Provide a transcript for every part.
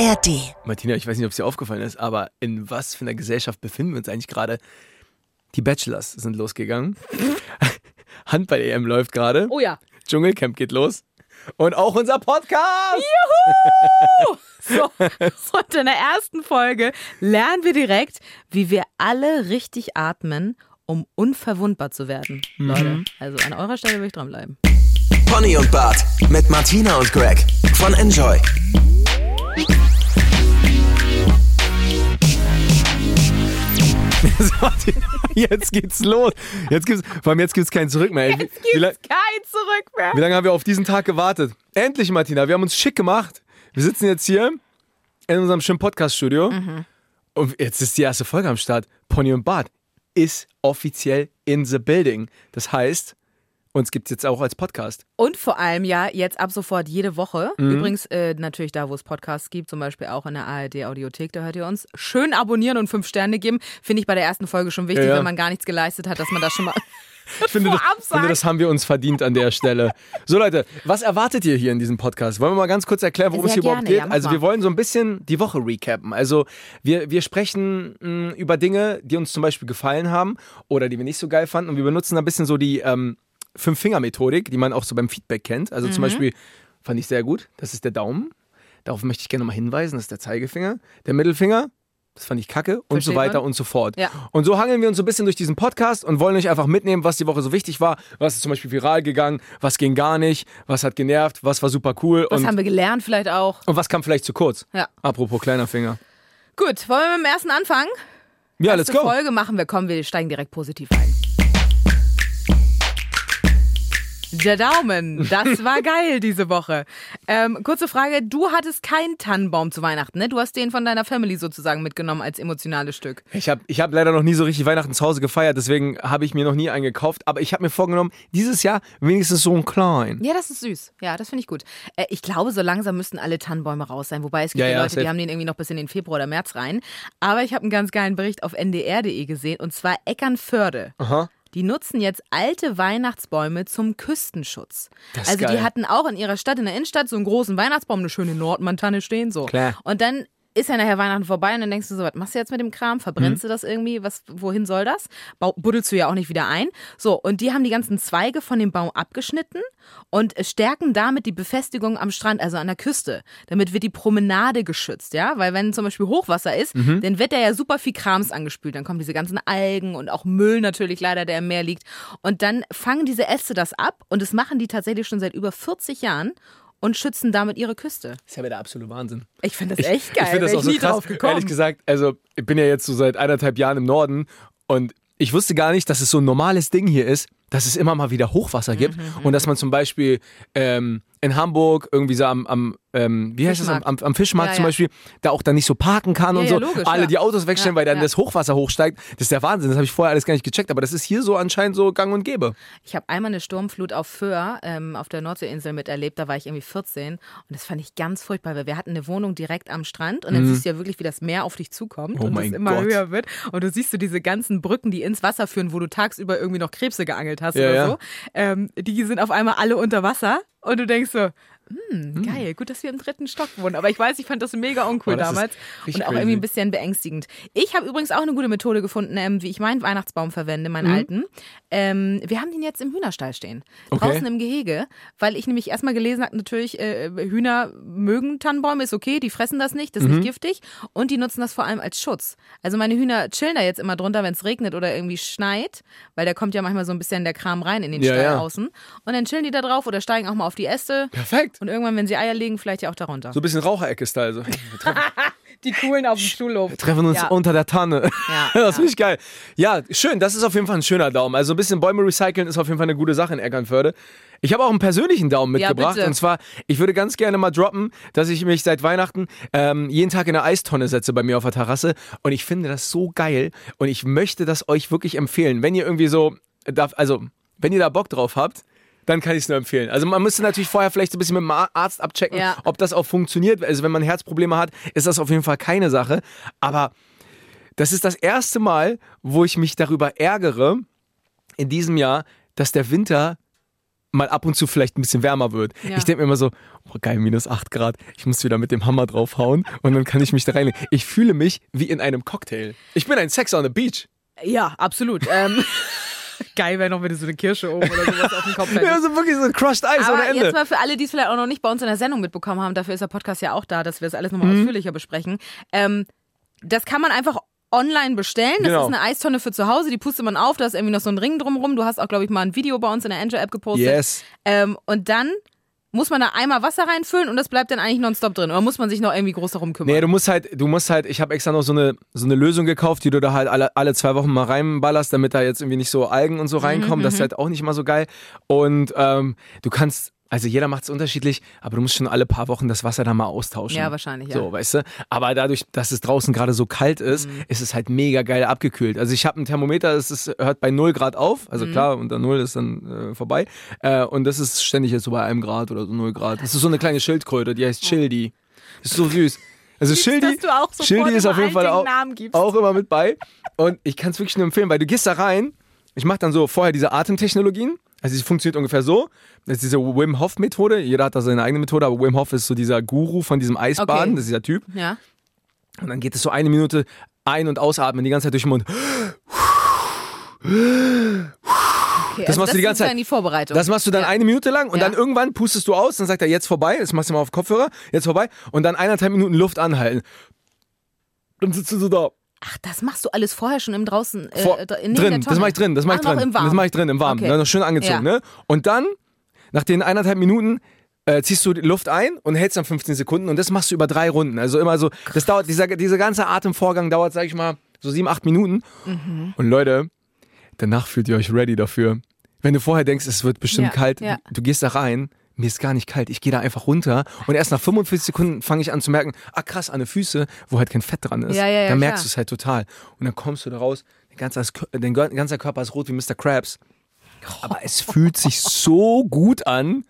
ARD. Martina, ich weiß nicht, ob es dir aufgefallen ist, aber in was für einer Gesellschaft befinden wir uns eigentlich gerade? Die Bachelors sind losgegangen. Handball-EM läuft gerade. Oh ja. Dschungelcamp geht los. Und auch unser Podcast. So, und in der ersten Folge lernen wir direkt, wie wir alle richtig atmen, um unverwundbar zu werden. Leute, also an eurer Stelle will ich dranbleiben. Pony und Bart mit Martina und Greg von Enjoy. Jetzt geht's los. Jetzt gibt's, vor allem jetzt gibt's kein Zurück mehr. Ey, wie, wie, lang- kein Zurück mehr. wie lange haben wir auf diesen Tag gewartet? Endlich, Martina. Wir haben uns schick gemacht. Wir sitzen jetzt hier in unserem schönen Podcast-Studio. Und jetzt ist die erste Folge am Start. Pony und Bart ist offiziell in the building. Das heißt, uns gibt's jetzt auch als Podcast. Und vor allem ja jetzt ab sofort jede Woche. Mhm. Übrigens äh, natürlich da, wo es Podcasts gibt, zum Beispiel auch in der ARD Audiothek, da hört ihr uns. Schön abonnieren und fünf Sterne geben. Finde ich bei der ersten Folge schon wichtig, Ja, ja. wenn man gar nichts geleistet hat, dass man das schon mal Ich finde, das, finde, das haben wir uns verdient an der Stelle. So Leute, was erwartet ihr hier in diesem Podcast? Wollen wir mal ganz kurz erklären, worum Sehr es hier überhaupt gerne, geht? ja, also wir wollen so ein bisschen die Woche recappen. Also wir, wir sprechen mh, über Dinge, die uns zum Beispiel gefallen haben oder die wir nicht so geil fanden und wir benutzen ein bisschen so die ähm, Fünf-Finger-Methodik, die man auch so beim Feedback kennt. Also Mhm. zum Beispiel fand ich sehr gut, das ist der Daumen. Darauf möchte ich gerne nochmal hinweisen, das ist der Zeigefinger. Der Mittelfinger, das fand ich kacke und Versteht so weiter man. und so fort. Ja. Und so hangeln wir uns so ein bisschen durch diesen Podcast und wollen euch einfach mitnehmen, was die Woche so wichtig war. Was ist zum Beispiel viral gegangen, was ging gar nicht, was hat genervt, was war super cool Was haben wir gelernt vielleicht auch? und was kam vielleicht zu kurz. Ja. Apropos kleiner Finger. Gut, wollen wir mit dem ersten anfangen? Ja, let's Erste go. Folge machen wir, kommen, wir steigen direkt positiv ein. Der Daumen, das war geil diese Woche. Ähm, kurze Frage, du hattest keinen Tannenbaum zu Weihnachten, ne? Du hast den von deiner Family sozusagen mitgenommen als emotionales Stück. Ich habe ich hab leider noch nie so richtig Weihnachten zu Hause gefeiert, deswegen habe ich mir noch nie einen gekauft. Aber ich habe mir vorgenommen, dieses Jahr wenigstens so einen kleinen. Ja, das ist süß. Ja, das finde ich gut. Äh, ich glaube, so langsam müssten alle Tannenbäume raus sein. Wobei es gibt Ja, ja, ja, Leute, die haben den irgendwie noch bis in den Februar oder März rein. Aber ich habe einen ganz geilen Bericht auf ndr.de gesehen und zwar Eckernförde. Aha. Die nutzen jetzt alte Weihnachtsbäume zum Küstenschutz. Das ist also geil. die hatten auch in ihrer Stadt, in der Innenstadt, so einen großen Weihnachtsbaum, eine schöne Nordmantanne stehen, so. Klar. Und dann ist ja nachher Weihnachten vorbei und dann denkst du so, was machst du jetzt mit dem Kram? Mhm. Verbrennst du das irgendwie? Was, wohin soll das? Bau, buddelst du ja auch nicht wieder ein. So, und die haben die ganzen Zweige von dem Baum abgeschnitten und stärken damit die Befestigung am Strand, also an der Küste. Damit wird die Promenade geschützt, ja? Weil wenn zum Beispiel Hochwasser ist, Mhm. dann wird da ja super viel Krams angespült. Dann kommen diese ganzen Algen und auch Müll natürlich leider, der im Meer liegt. Und dann fangen diese Äste das ab und das machen die tatsächlich schon seit über 40 Jahren und schützen damit ihre Küste. Das ist ja wieder der absolute Wahnsinn. Ich finde das echt geil. Ich finde das auch so krass. Ehrlich gesagt, also ich bin ja jetzt so seit eineinhalb Jahren im Norden und ich wusste gar nicht, dass es so ein normales Ding hier ist, dass es immer mal wieder Hochwasser gibt Mhm, und dass man zum Beispiel ähm, in Hamburg irgendwie so am, am ähm, wie heißt das, am, Fischmarkt. am, Fischmarkt Ja, zum. Beispiel, da auch dann nicht so parken kann und ja, so. logisch, Alle die Autos wegstellen, weil dann das Hochwasser hochsteigt. Das ist der Wahnsinn. Das habe ich vorher alles gar nicht gecheckt, aber das ist hier so anscheinend so gang und gäbe. Ich habe einmal eine Sturmflut auf Föhr ähm, auf der Nordseeinsel miterlebt. Da war ich irgendwie 14 und das fand ich ganz furchtbar, weil wir hatten eine Wohnung direkt am Strand und dann siehst du ja wirklich, wie das Meer auf dich zukommt Mhm. Oh und es immer Gott. höher wird. Und du siehst du diese ganzen Brücken, die ins Wasser führen, wo du tagsüber irgendwie noch Krebse geangelt hast Ja, oder ja. so. Ähm, die sind auf einmal alle unter Wasser und du denkst so, hm, geil, gut, dass wir im dritten Stock wohnen. Aber ich weiß, ich fand das mega uncool Boah, das damals und auch crazy. irgendwie ein bisschen beängstigend. Ich habe übrigens auch eine gute Methode gefunden, ähm, wie ich meinen Weihnachtsbaum verwende, meinen Mhm. alten. Ähm, wir haben den jetzt im Hühnerstall stehen. Okay. Draußen im Gehege, weil ich nämlich erstmal gelesen habe, natürlich, äh, Hühner mögen Tannenbäume, ist okay, die fressen das nicht, das ist Mhm. nicht giftig. Und die nutzen das vor allem als Schutz. Also meine Hühner chillen da jetzt immer drunter, wenn es regnet oder irgendwie schneit, weil da kommt ja manchmal so ein bisschen der Kram rein in den Ja, Stall ja. außen. Und dann chillen die da drauf oder steigen auch mal auf die Äste. Perfekt. Und irgendwann, wenn sie Eier legen, vielleicht ja auch darunter. So ein bisschen Raucherecke-Style. So. Wir treffen, Die coolen auf dem Schulhof. wir treffen uns Ja. unter der Tanne. Ja, das ja. finde ich geil. Ja, schön. Das ist auf jeden Fall ein schöner Daumen. Also ein bisschen Bäume recyceln ist auf jeden Fall eine gute Sache in Eckernförde. Ich habe auch einen persönlichen Daumen Ja, mitgebracht. bitte. und zwar, ich würde ganz gerne mal droppen, dass ich mich seit Weihnachten ähm, jeden Tag in eine Eistonne setze bei mir auf der Terrasse. Und ich finde das so geil. Und ich möchte das euch wirklich empfehlen. Wenn ihr irgendwie so, darf, also, wenn ihr da Bock drauf habt, dann kann ich es nur empfehlen. Also man müsste natürlich vorher vielleicht ein bisschen mit dem Ar- Arzt abchecken, Ja. ob das auch funktioniert. Also wenn man Herzprobleme hat, ist das auf jeden Fall keine Sache. Aber das ist das erste Mal, wo ich mich darüber ärgere in diesem Jahr, dass der Winter mal ab und zu vielleicht ein bisschen wärmer wird. Ja. Ich denke mir immer so, oh geil, minus 8 Grad, ich muss wieder mit dem Hammer draufhauen und dann kann ich mich da reinlegen. Ich fühle mich wie in einem Cocktail. Ich bin ein Sex on the Beach. Ja, absolut. Ähm, geil wäre noch, wenn du so eine Kirsche oben oder sowas auf dem Kopf hättest. Ja, so wirklich so ein Crushed Ice Aber ohne Ende. jetzt mal für alle, die es vielleicht auch noch nicht bei uns in der Sendung mitbekommen haben, dafür ist der Podcast ja auch da, dass wir es alles Mhm. nochmal ausführlicher besprechen. Ähm, das kann man einfach online bestellen. Das Genau. ist eine Eistonne für zu Hause, die pustet man auf, da ist irgendwie noch so ein Ring drumrum. Du hast auch, glaube ich, mal ein Video bei uns in der Angel-App gepostet. Yes. Ähm, und dann muss man da einmal Wasser reinfüllen und das bleibt dann eigentlich nonstop drin. Oder muss man sich noch irgendwie groß darum kümmern? Nee, du musst halt, du musst halt, ich habe extra noch so eine, so eine Lösung gekauft, die du da halt alle, alle zwei Wochen mal reinballerst, damit da jetzt irgendwie nicht so Algen und so Mhm, reinkommen. das ist halt auch nicht immer so geil. Und ähm, du kannst, also jeder macht es unterschiedlich, aber du musst schon alle paar Wochen das Wasser da mal austauschen. Ja, wahrscheinlich, ja. So, weißt du? Aber dadurch, dass es draußen gerade so kalt ist, Mhm. ist es halt mega geil abgekühlt. Also ich habe ein Thermometer, das ist, hört bei 0 Grad auf. Also Mhm. klar, unter 0 ist dann äh, vorbei. Äh, und das ist ständig jetzt so bei einem Grad oder so 0 Grad. Das ist so eine kleine Schildkröte, die heißt Childi. Das ist so süß. Also Schildi, auch sofort Schildi ist auf jeden Fall auch, auch immer mit bei. Und ich kann es wirklich nur empfehlen, weil du gehst da rein. Ich mache dann so vorher diese Atemtechnologien. Also sie funktioniert ungefähr so. Das ist diese Wim Hof Methode. Jeder hat da seine eigene Methode, aber Wim Hof ist so dieser Guru von diesem Eisbaden. Okay. Das ist dieser Typ. Ja. Und dann geht es so eine Minute ein- und ausatmen, die ganze Zeit durch den Mund. Okay, Das also machst du die ganze Zeit. dann die Vorbereitung. Das machst du dann Ja. eine Minute lang und Ja. dann irgendwann pustest du aus, dann sagt er jetzt vorbei, das machst du mal auf Kopfhörer, jetzt vorbei und dann eineinhalb Minuten Luft anhalten. Dann sitzt du so da. Ach, das machst du alles vorher schon im draußen. Äh, Vor, drin, das mache ich drin, das mache ich drin. im Warmen. Das mache ich drin, im Warmen. Okay. Noch schön angezogen, Ja. ne? Und dann, nach den eineinhalb Minuten, äh, ziehst du die Luft ein und hältst dann 15 Sekunden und das machst du über drei Runden. Also immer so, das dauert, dieser, dieser ganze Atemvorgang dauert, sag ich mal, so sieben, acht Minuten. Mhm. Und Leute, danach fühlt ihr euch ready dafür. Wenn du vorher denkst, es wird bestimmt Ja, kalt, ja. du gehst da rein, mir ist gar nicht kalt, ich gehe da einfach runter und erst nach 45 Sekunden fange ich an zu merken, ah krass, an den Füße, wo halt kein Fett dran ist, Ja, ja, ja, dann merkst du es halt total. Und dann kommst du da raus, dein ganzer, dein ganzer Körper ist rot wie Mr. Krabs. Aber es fühlt sich so gut an.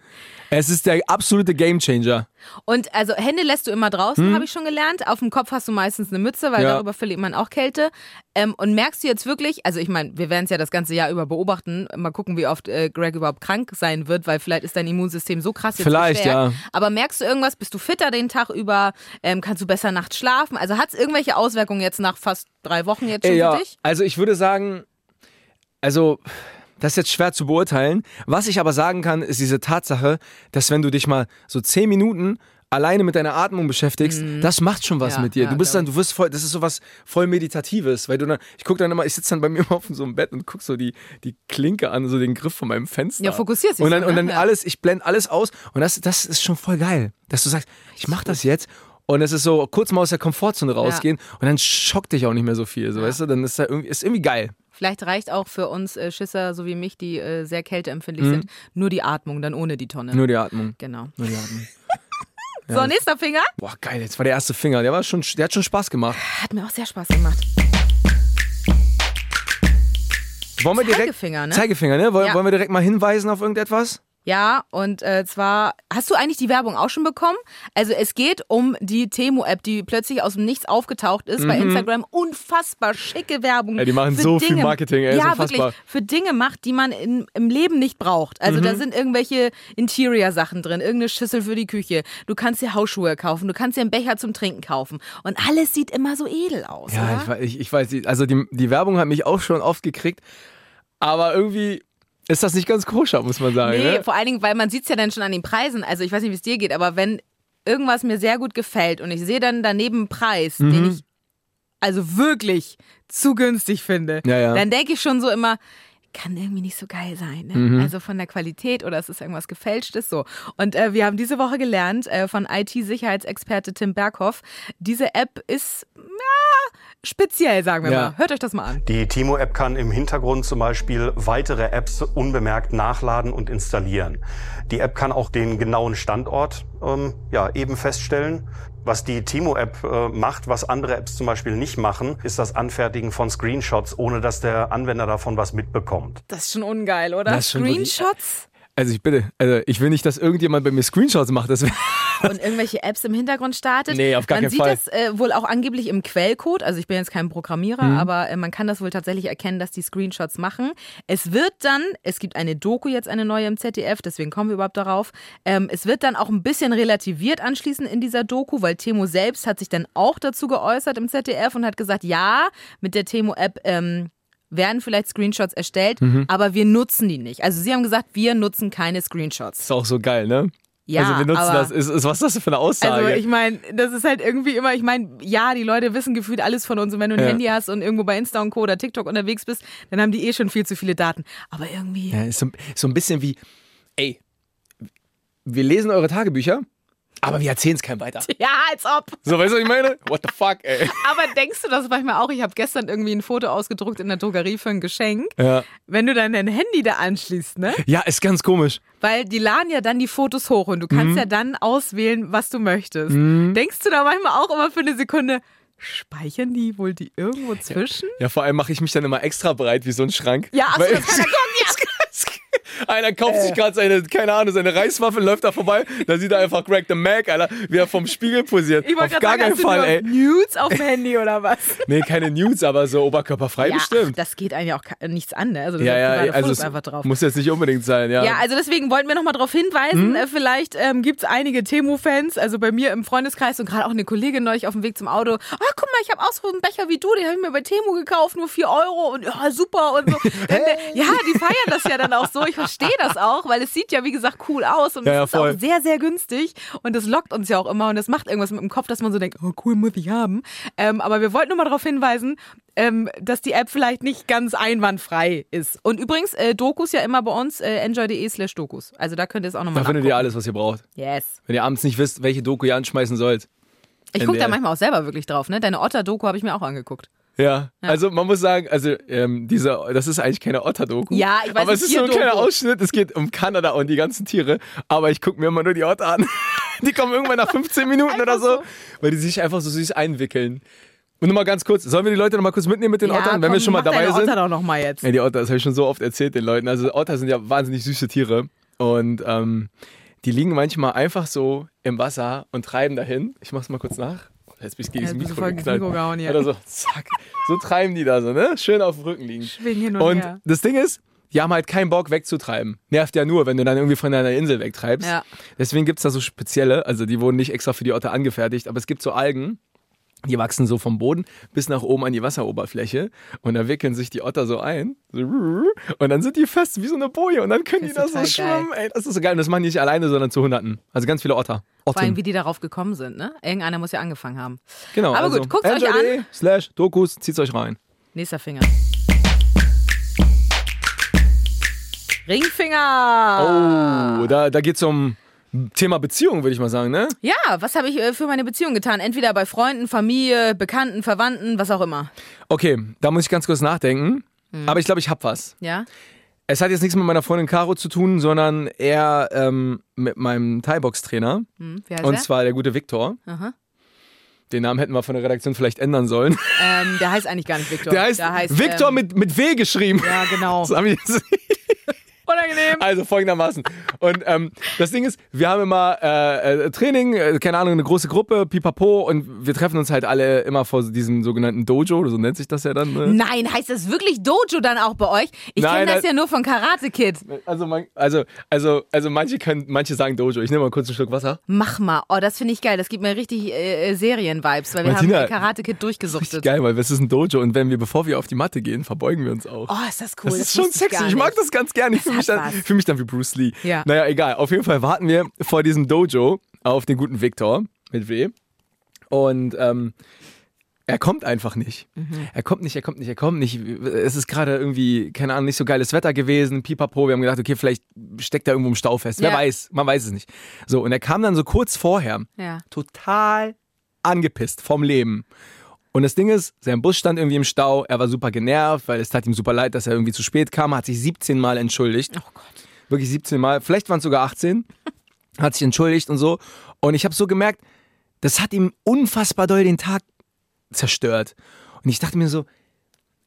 Es ist der absolute Gamechanger. Und also Hände lässt du immer draußen, habe ich schon gelernt. Auf dem Kopf hast du meistens eine Mütze, weil Hm? Ja. darüber verliert man auch Kälte. Ähm, und merkst du jetzt wirklich, also ich meine, wir werden es ja das ganze Jahr über beobachten, mal gucken, wie oft äh, Greg überhaupt krank sein wird, weil vielleicht ist dein Immunsystem so krass jetzt Vielleicht, ja. Aber merkst du irgendwas, bist du fitter den Tag über, ähm, kannst du besser nachts schlafen? Also hat es irgendwelche Auswirkungen jetzt nach fast drei Wochen jetzt schon Äh, ja, für dich? also ich würde sagen, also das ist jetzt schwer zu beurteilen. Was ich aber sagen kann, ist diese Tatsache, dass wenn du dich mal so zehn Minuten alleine mit deiner Atmung beschäftigst, das macht schon was Mhm. Ja, mit dir. ja, du bist dann, du wirst voll, das ist so was voll Meditatives, weil du dann, ich gucke dann immer, ich sitze dann bei mir immer auf so einem Bett und guck so die, die Klinke an, so den Griff von meinem Fenster. Ja, fokussierst dich Und dann, so, und ne? dann Ja. alles, ich blende alles aus und das, das ist schon voll geil, dass du sagst, ich mach das jetzt und es ist so kurz mal aus der Komfortzone rausgehen und dann schockt dich auch nicht mehr so viel, so, weißt du, dann ist da irgendwie, ist irgendwie geil. Vielleicht reicht auch für uns äh, Schisser, so wie mich, die äh, sehr kälteempfindlich Mhm. sind, nur die Atmung, dann ohne die Tonne. Nur die Atmung. Genau. Nur die Atmung. So, nächster Finger. Boah, geil, jetzt war der erste Finger. Der war schon, der hat schon Spaß gemacht. Hat mir auch sehr Spaß gemacht. Wollen wir direkt, Zeigefinger, ne? Zeigefinger, ne? Wollen, Ja. wollen wir direkt mal hinweisen auf irgendetwas? Ja, und äh, zwar, hast du eigentlich die Werbung auch schon bekommen? Also es geht um die Temo-App, die plötzlich aus dem Nichts aufgetaucht ist bei Instagram. Unfassbar schicke Werbung. Mhm. Ja, die machen so viel Dinge, Marketing, ey, Ja, unfassbar. wirklich, für Dinge macht, die man in, im Leben nicht braucht. Also Mhm. da sind irgendwelche Interior-Sachen drin, irgendeine Schüssel für die Küche. Du kannst dir Hausschuhe kaufen, du kannst dir einen Becher zum Trinken kaufen. Und alles sieht immer so edel aus, Ja, ich, ich, ich weiß, also die, die Werbung hat mich auch schon oft gekriegt. Aber irgendwie ist das nicht ganz koscher, muss man sagen. Nee, Ne? vor allen Dingen, weil man sieht es ja dann schon an den Preisen. Also ich weiß nicht, wie es dir geht, aber wenn irgendwas mir sehr gut gefällt und ich sehe dann daneben einen Preis, Mhm. den ich also wirklich zu günstig finde, Ja, ja. dann denke ich schon so immer, kann irgendwie nicht so geil sein. Ne? Mhm. Also von der Qualität oder es ist irgendwas Gefälschtes so. Und äh, wir haben diese Woche gelernt äh, von IT-Sicherheitsexperte Tim Berghoff, diese App ist ja, speziell, sagen wir Ja. mal. Hört euch das mal an. Die Timo-App kann im Hintergrund zum Beispiel weitere Apps unbemerkt nachladen und installieren. Die App kann auch den genauen Standort ähm, ja, eben feststellen. Was die Timo-App äh, macht, was andere Apps zum Beispiel nicht machen, ist das Anfertigen von Screenshots, ohne dass der Anwender davon was mitbekommt. Das ist schon ungeil, oder? Screenshots? Also ich bitte, also ich will nicht, dass irgendjemand bei mir Screenshots macht. Das und irgendwelche Apps im Hintergrund startet. Nee, auf gar man keinen sieht Fall. das äh, wohl auch angeblich im Quellcode. Also ich bin jetzt kein Programmierer, Mhm. aber äh, man kann das wohl tatsächlich erkennen, dass die Screenshots machen. Es wird dann, es gibt eine Doku jetzt, eine neue im ZDF, deswegen kommen wir überhaupt darauf. Ähm, es wird dann auch ein bisschen relativiert anschließend in dieser Doku, weil Temo selbst hat sich dann auch dazu geäußert im ZDF und hat gesagt, ja, mit der Temo-App ähm, werden vielleicht Screenshots erstellt, Mhm. aber wir nutzen die nicht. Also sie haben gesagt, wir nutzen keine Screenshots. Ist auch so geil, ne? Ja, also wir nutzen aber das. Ist, ist, was ist das für eine Aussage? also ich meine, das ist halt irgendwie immer, ich meine, ja, die Leute wissen gefühlt alles von uns und wenn du ein Ja. Handy hast und irgendwo bei Insta und Co. oder TikTok unterwegs bist, dann haben die eh schon viel zu viele Daten. Aber irgendwie, ja, ist so, so ein bisschen wie, ey, wir lesen eure Tagebücher, aber wir erzählen es keinem weiter. ja, als ob. So, weißt du, was ich meine? What the fuck, ey. Aber denkst du das manchmal auch? Ich habe gestern irgendwie ein Foto ausgedruckt in der Drogerie für ein Geschenk. Ja. Wenn du dann dein Handy da anschließt, ne? ja, ist ganz komisch. Weil die laden ja dann die Fotos hoch und du Mhm. kannst ja dann auswählen, was du möchtest. Denkst du da manchmal auch immer für eine Sekunde, speichern die wohl die irgendwo zwischen? Ja, vor allem mache ich mich dann immer extra breit wie so ein Schrank. Ja, ach so, Weil- dass keiner kommt, ja. Einer kauft sich gerade seine, keine Ahnung, seine Reiswaffel, läuft da vorbei, da sieht er einfach Greg the Mac, Alter, wie er vom Spiegel posiert. Ich Auf gar keinen Fall, ey. Nudes auf dem Handy oder was? Nee, keine News, aber so oberkörperfrei Ja, ach, bestimmt. das geht eigentlich auch nichts an, ne? Also Ja, ja, also es einfach drauf. muss jetzt nicht unbedingt sein, ja. Ja, also deswegen wollten wir nochmal darauf hinweisen, äh, vielleicht ähm, gibt es einige Temu-Fans, also bei mir im Freundeskreis und gerade auch eine Kollegin neulich auf dem Weg zum Auto. Ah, guck mal, ich habe auch so einen Becher wie du, den habe ich mir bei Temu gekauft, nur 4 Euro und ja, super und so. Äh, ja, die feiern das ja dann auch so. Ich verstehe das auch, weil es sieht ja, wie gesagt, cool aus und Ja, es ist voll. auch sehr, sehr günstig und das lockt uns ja auch immer und das macht irgendwas mit dem Kopf, dass man so denkt, oh cool, muss ich haben. Ähm, aber wir wollten nur mal darauf hinweisen, ähm, dass die App vielleicht nicht ganz einwandfrei ist. Und übrigens, äh, Dokus ja immer bei uns, äh, enjoy.de slash Dokus. Also da könnt ihr es auch nochmal Da findet ihr alles, was ihr braucht. Yes. Wenn ihr abends nicht wisst, welche Doku ihr anschmeißen sollt. Ich gucke da manchmal auch selber wirklich drauf, ne? Deine Otter-Doku habe ich mir auch angeguckt. Ja. also man muss sagen, also ähm, diese, das ist eigentlich keine Otter-Doku. Ja, ich weiß, Aber es ist so ein kleiner. Ausschnitt, es geht um Kanada und die ganzen Tiere. Aber ich gucke mir immer nur die Otter an. Die kommen irgendwann nach 15 Minuten oder so, so. weil die sich einfach so süß einwickeln. Und nochmal ganz kurz, sollen wir die Leute nochmal kurz mitnehmen mit den Ottern, wenn komm, wir schon mal dabei sind? Otter doch noch mal jetzt. Ja, die Otter, das habe ich schon so oft erzählt den Leuten. Also Otter sind ja wahnsinnig süße Tiere. Und ähm, die liegen manchmal einfach so im Wasser und treiben dahin. Ich mach's mal kurz nach. Jetzt bin ich gegen das bist du Mikro voll geknallt. Mikro gehauen hier. Oder so, zack. So treiben die da so, ne? Schön auf dem Rücken liegen. Schwingen hin und, Und her. das Ding ist, die haben halt keinen Bock wegzutreiben. Nervt ja nur, wenn du dann irgendwie von deiner Insel wegtreibst. Ja. Deswegen gibt's da so spezielle, also die wurden nicht extra für die Otter angefertigt, aber es gibt so Algen, die wachsen so vom Boden bis nach oben an die Wasseroberfläche und da wickeln sich die Otter so ein und dann sind die fest wie so eine Boje und dann können die da Das so schwimmen. Ey, das ist so geil und das machen die nicht alleine, sondern zu Hunderten. Also ganz viele Otter. Vor allem, Otten. wie die darauf gekommen sind, ne? Irgendeiner muss ja angefangen haben. Genau. Aber also, gut, guckt's euch an. slash Dokus, zieht's euch rein. Nächster Finger. Ringfinger! Oh, da, da geht's um Thema Beziehung, würde ich mal sagen, ne? Ja, was habe ich äh, für meine Beziehung getan? Entweder bei Freunden, Familie, Bekannten, Verwandten, was auch immer. Okay, da muss ich ganz kurz nachdenken. Hm. Aber ich glaube, ich hab was. Ja? Es hat jetzt nichts mit meiner Freundin Caro zu tun, sondern eher ähm, mit meinem Thai-Box-Trainer. Hm, wie heißt Und der? zwar der gute Viktor. Aha. Den Namen hätten wir von der Redaktion vielleicht ändern sollen. Ähm, der heißt eigentlich gar nicht Viktor. Der heißt, Viktor ähm, mit, mit W geschrieben. Ja, genau. Das haben wir jetzt. Unangenehm. Also folgendermaßen. Und ähm, das Ding ist, wir haben immer äh, äh, Training, äh, keine Ahnung, eine große Gruppe, pipapo, und wir treffen uns halt alle immer vor diesem sogenannten Dojo, so nennt sich das ja dann. Ne? Nein, heißt das wirklich Dojo dann auch bei euch? Ich kenne das ja nur von Karate Kid. Also, man, also, also, also manche können, manche sagen Dojo. Ich nehme mal kurz einen Schluck Wasser. Mach mal. Oh, das finde ich geil. Das gibt mir richtig äh, äh, Serien-Vibes, weil wir Martina, haben Karate Kid durchgesuchtet. geil, weil es ist ein Dojo und wenn wir, bevor wir auf die Matte gehen, verbeugen wir uns auch. Oh, ist das cool. das ist schon ich sexy. gar Ich mag das ganz gerne. Ich fühle mich, dann- fühl mich dann wie Bruce Lee. Ja. Naja, egal. Auf jeden Fall warten wir vor diesem Dojo auf den guten Victor mit W. Und ähm, er kommt einfach nicht. Mhm. Er kommt nicht, er kommt nicht, er kommt nicht. Es ist gerade irgendwie, keine Ahnung, nicht so geiles Wetter gewesen. Pipapo. Wir haben gedacht, okay, vielleicht steckt er irgendwo im Stau fest. Wer Ja. weiß, man weiß es nicht. So, und er kam dann so kurz vorher Ja. total angepisst vom Leben. Und das Ding ist, sein Bus stand irgendwie im Stau, er war super genervt, weil es tat ihm super leid, dass er irgendwie zu spät kam, hat sich 17 Mal entschuldigt. Oh Gott. Wirklich 17 Mal, vielleicht waren es sogar 18, hat sich entschuldigt und so. Und ich habe so gemerkt, das hat ihm unfassbar doll den Tag zerstört. Und ich dachte mir so,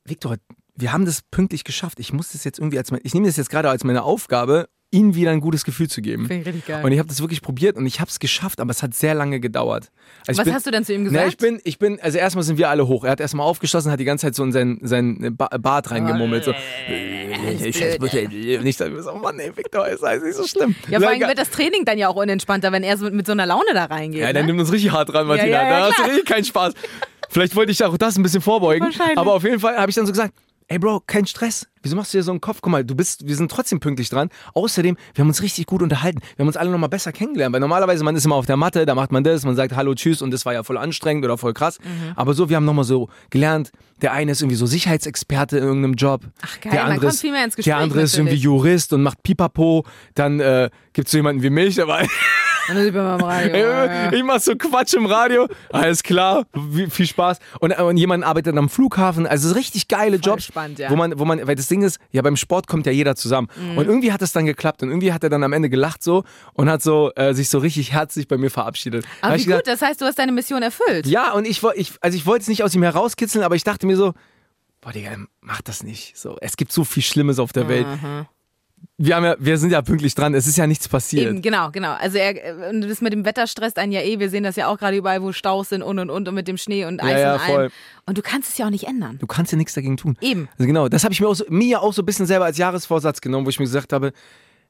Viktor, wir haben das pünktlich geschafft. Ich muss das jetzt irgendwie als mein, ich nehme das jetzt gerade als meine Aufgabe, ihnen wieder ein gutes Gefühl zu geben. Finde ich richtig geil. Und ich habe das wirklich probiert und ich habe es geschafft, aber es hat sehr lange gedauert. Also Was bin, hast du denn zu ihm Na, gesagt? ich bin, ich bin, also erstmal sind wir alle hoch. Er hat erstmal aufgeschlossen, hat die ganze Zeit so in sein, sein ba Bart reingemummelt. So, ich, nicht, oh Mann, ey, Victor, ist alles nicht so schlimm. ja, vor allem wird das Training dann ja auch unentspannter, wenn er so mit, mit so einer Laune da reingeht. Ja, ne? nimmt uns richtig hart dran, Martina. Ja, ja, ja, da hast du richtig keinen Spaß. Vielleicht wollte ich auch das ein bisschen vorbeugen. Aber auf jeden Fall habe ich dann so gesagt, ey Bro, kein Stress. Wieso machst du dir so einen Kopf? Guck mal, du bist, wir sind trotzdem pünktlich dran. Außerdem, wir haben uns richtig gut unterhalten. Wir haben uns alle nochmal besser kennengelernt. Weil normalerweise, man ist immer auf der Matte, da macht man das, man sagt Hallo, Tschüss und das war ja voll anstrengend oder voll krass. Mhm. Aber so, wir haben nochmal so gelernt, der eine ist irgendwie so Sicherheitsexperte in irgendeinem Job. Ach, geil, der man andere kommt ist, viel mehr ins Gespräch Der andere ist irgendwie natürlich. Jurist und macht Pipapo. Dann äh, gibt es so jemanden wie mich, war Und dann sieht man Radio. ich mach so Quatsch im Radio. Alles klar, viel Spaß. Und, und jemand arbeitet am Flughafen. Also so richtig geile Voll Jobs. spannend, ja. Wo man, wo man, weil das Ding ist, ja, beim Sport kommt ja jeder zusammen. Und irgendwie hat es dann geklappt. Und irgendwie hat er dann am Ende gelacht so und hat so äh, sich so richtig herzlich bei mir verabschiedet. Aber wie gut, gesagt, das heißt, du hast deine Mission erfüllt. ja, und ich, ich, also ich wollte es nicht aus ihm herauskitzeln, aber ich dachte mir so, boah, Digga, mach das nicht. So, es gibt so viel Schlimmes auf der Welt. Wir, haben ja, wir sind ja pünktlich dran, es ist ja nichts passiert. Eben, genau, genau. Also er, das mit dem Wetter stresst einen ja eh. Wir sehen das ja auch gerade überall, wo Staus sind und und und und mit dem Schnee und Eis Ja, ja, und allem. voll. Und du kannst es ja auch nicht ändern. Du kannst ja nichts dagegen tun. Eben. Also genau, das habe ich mir auch, so, mir auch so ein bisschen selber als Jahresvorsatz genommen, wo ich mir gesagt habe,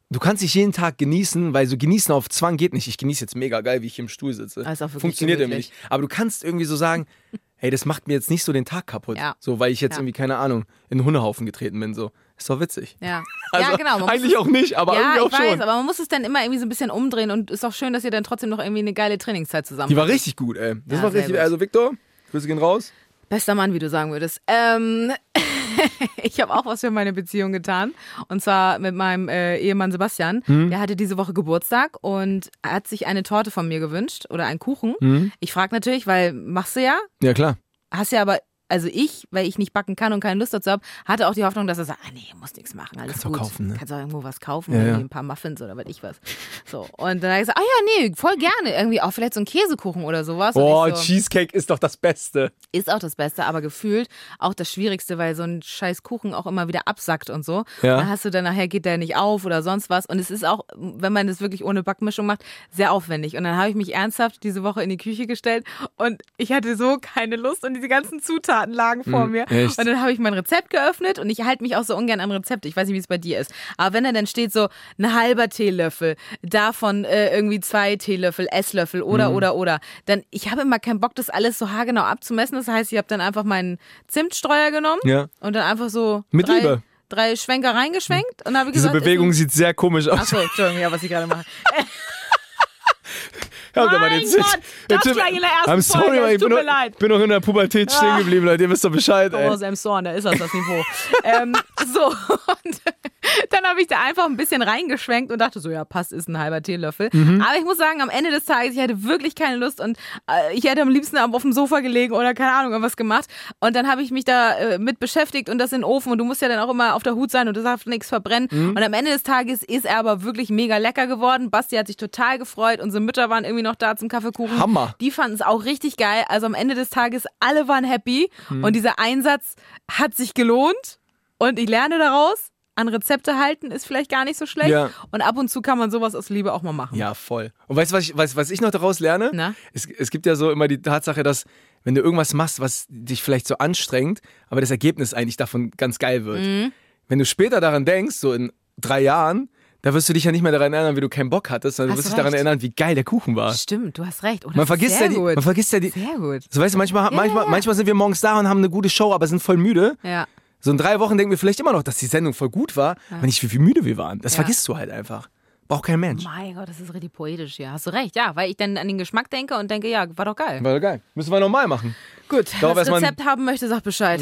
du kannst dich jeden Tag genießen, weil so genießen auf Zwang geht nicht. Ich genieße jetzt mega geil, wie ich hier im Stuhl sitze. Wirklich Funktioniert irgendwie nicht. Aber du kannst irgendwie so sagen, hey, das macht mir jetzt nicht so den Tag kaputt. Ja. So, weil ich jetzt Ja. irgendwie, keine Ahnung, in einen Hundehaufen getreten bin. So. Ist doch witzig. Ja, Also, ja genau. Eigentlich auch nicht, aber ja, irgendwie auch ich weiß, schon. aber man muss es dann immer irgendwie so ein bisschen umdrehen und ist auch schön, dass ihr dann trotzdem noch irgendwie eine geile Trainingszeit zusammen Die war richtig gut, ey. Das Ja, war richtig. gut. Also, Victor, Grüße gehen raus. Bester Mann, wie du sagen würdest. Ähm, ich habe auch was für meine Beziehung getan. Und zwar mit meinem äh, Ehemann Sebastian. Hm? Der hatte diese Woche Geburtstag und hat sich eine Torte von mir gewünscht oder einen Kuchen. Hm? Ich frage natürlich, weil machst du ja, Ja, klar. hast ja aber, also ich, weil ich nicht backen kann und keine Lust dazu habe, hatte auch die Hoffnung, dass er sagt, ah nee, muss nichts machen, alles Kannst auch gut. kaufen, ne? Kannst auch irgendwo was kaufen, Ja, ja. ein paar Muffins oder was ich was. So, und dann habe ich gesagt, ah ja, nee, voll gerne, irgendwie auch vielleicht so ein Käsekuchen oder sowas. Boah, so, Cheesecake ist doch das Beste. ist auch das Beste, aber gefühlt auch das Schwierigste, weil so ein scheiß Kuchen auch immer wieder absackt und so. Ja. Dann hast du dann nachher geht der nicht auf oder sonst was. Und es ist auch, wenn man das wirklich ohne Backmischung macht, sehr aufwendig. Und dann habe ich mich ernsthaft diese Woche in die Küche gestellt und ich hatte so keine Lust und diese ganzen Zutaten lagen vor mir. echt? Und dann habe ich mein Rezept geöffnet und ich halte mich auch so ungern an Rezepte. Ich weiß nicht, wie es bei dir ist. Aber wenn da dann steht so ein halber Teelöffel, davon äh, irgendwie zwei Teelöffel, Esslöffel oder, Mhm. oder, oder, dann ich habe immer keinen Bock, das alles so haargenau abzumessen. Das heißt, ich habe dann einfach meinen Zimtstreuer genommen Ja. und dann einfach so Mit drei, Liebe. drei Schwenker reingeschwenkt und habe Diese gesagt, Bewegung ist sieht sehr komisch aus. Achso, Entschuldigung, ja, was ich gerade mache. Ihr mal Mein den Zit- Gott, der das gleich in der ersten I'm sorry, Folge, aber ich bin, tut mir noch, leid. bin noch in der Pubertät stehen geblieben, Leute. Ihr wisst doch Bescheid, ey. Oh, Sam Sorn, da ist das das Niveau. ähm, so, und dann habe ich da einfach ein bisschen reingeschwenkt und dachte so, ja, passt, ist ein halber Teelöffel. Mhm. Aber ich muss sagen, am Ende des Tages, ich hatte wirklich keine Lust und äh, ich hätte am liebsten auf dem Sofa gelegen oder keine Ahnung, irgendwas gemacht. Und dann habe ich mich da äh, mit beschäftigt und das in den Ofen und du musst ja dann auch immer auf der Hut sein und du darfst nichts verbrennen. Mhm. Und am Ende des Tages ist er aber wirklich mega lecker geworden. Basti hat sich total gefreut. Unsere Mütter waren irgendwie noch da zum Kaffeekuchen. Hammer. Die fanden es auch richtig geil. Also am Ende des Tages, alle waren happy. Hm. Und dieser Einsatz hat sich gelohnt. Und ich lerne daraus, an Rezepte halten ist vielleicht gar nicht so schlecht. Ja. Und ab und zu kann man sowas aus Liebe auch mal machen. Ja, voll. Und weißt du, was ich, was, was ich noch daraus lerne? Na? Es, es gibt ja so immer die Tatsache, dass wenn du irgendwas machst, was dich vielleicht so anstrengt, aber das Ergebnis eigentlich davon ganz geil wird. Mhm. Wenn du später daran denkst, so in drei Jahren, da wirst du dich ja nicht mehr daran erinnern, wie du keinen Bock hattest, sondern du wirst dich daran erinnern, wie geil der Kuchen war. Stimmt, du hast recht. Oh, Man vergisst, ja die, man vergisst ja die. sehr gut. So weißt du, manchmal, manchmal, manchmal sind wir morgens da und haben eine gute Show, aber sind voll müde. Ja. So in drei Wochen denken wir vielleicht immer noch, dass die Sendung voll gut war, aber nicht wie viel müde wir waren. Das Ja. vergisst du halt einfach. Braucht kein Mensch. Mein Gott, das ist richtig poetisch, ja. Hast du recht, ja. Weil ich dann an den Geschmack denke und denke, ja, war doch geil. War doch geil. Müssen wir nochmal machen. Gut, Darauf wer das Rezept haben möchte, sagt Bescheid.